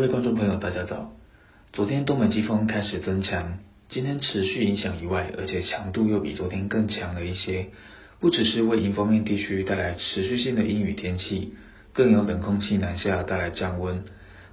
各位观众朋友，大家早。昨天东北季风开始增强，今天持续影响以外，而且强度又比昨天更强了一些。不只是为迎风面地区带来持续性的阴雨天气，更有冷空气南下带来降温。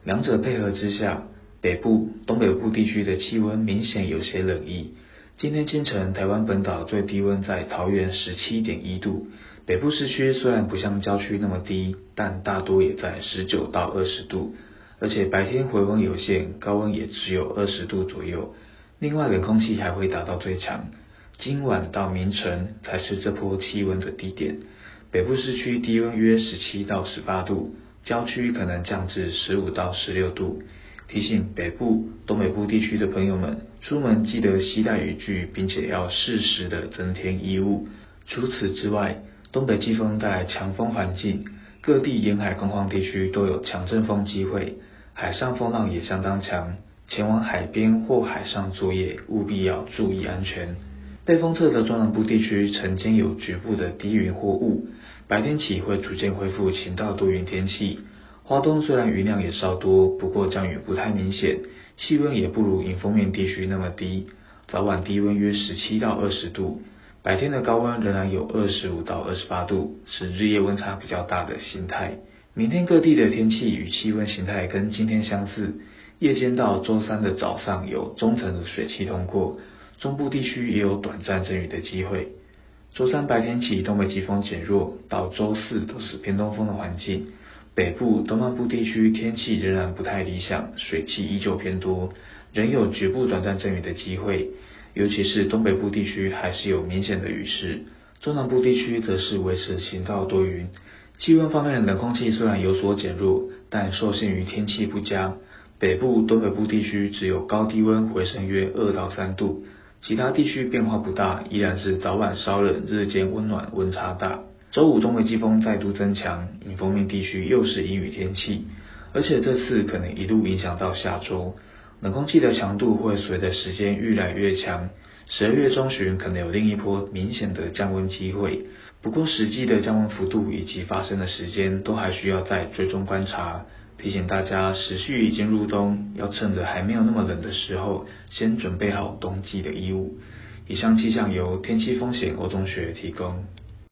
两者配合之下，北部、东北部地区的气温明显有些冷意。今天清晨，台湾本岛最低温在桃园十七点一度，北部市区虽然不像郊区那么低，但大多也在十九到二十度。而且白天回温有限，高温也只有二十度左右。另外，冷空气还会达到最强，今晚到明晨才是这波气温的低点。北部市区低温约十七到十八度，郊区可能降至十五到十六度。提醒北部、东北部地区的朋友们，出门记得携带雨具，并且要适时的增添衣物。除此之外，东北季风带来强风环境。各地沿海工况地区都有强阵风机会，海上风浪也相当强，前往海边或海上作业务必要注意安全。被风测的中南部地区晨间有局部的低云或雾，白天起会逐渐恢复晴到多云天气。花东虽然云量也稍多，不过降雨不太明显，气温也不如迎风面地区那么低，早晚低温约十七到二十度。白天的高温仍然有二十五到二十八度，是日夜温差比较大的形态。明天各地的天气与气温形态跟今天相似，夜间到周三的早上有中层的水汽通过，中部地区也有短暂阵雨的机会。周三白天起东北季风减弱，到周四都是偏东风的环境。北部、东半部地区天气仍然不太理想，水汽依旧偏多，仍有局部短暂阵雨的机会。尤其是东北部地区还是有明显的雨势，中南部地区则是维持晴到多云。气温方面，冷空气虽然有所减弱，但受限于天气不佳，北部、东北部地区只有高低温回升约二到三度，其他地区变化不大，依然是早晚稍冷，日间温暖，温差大。周五东北季风再度增强，迎风面地区又是阴雨天气，而且这次可能一路影响到下周。冷空气的强度会随着时间越来越强，十二月中旬可能有另一波明显的降温机会。不过实际的降温幅度以及发生的时间都还需要再追踪观察。提醒大家，时序已经入冬，要趁着还没有那么冷的时候，先准备好冬季的衣物。以上气象由天气风险欧中学提供。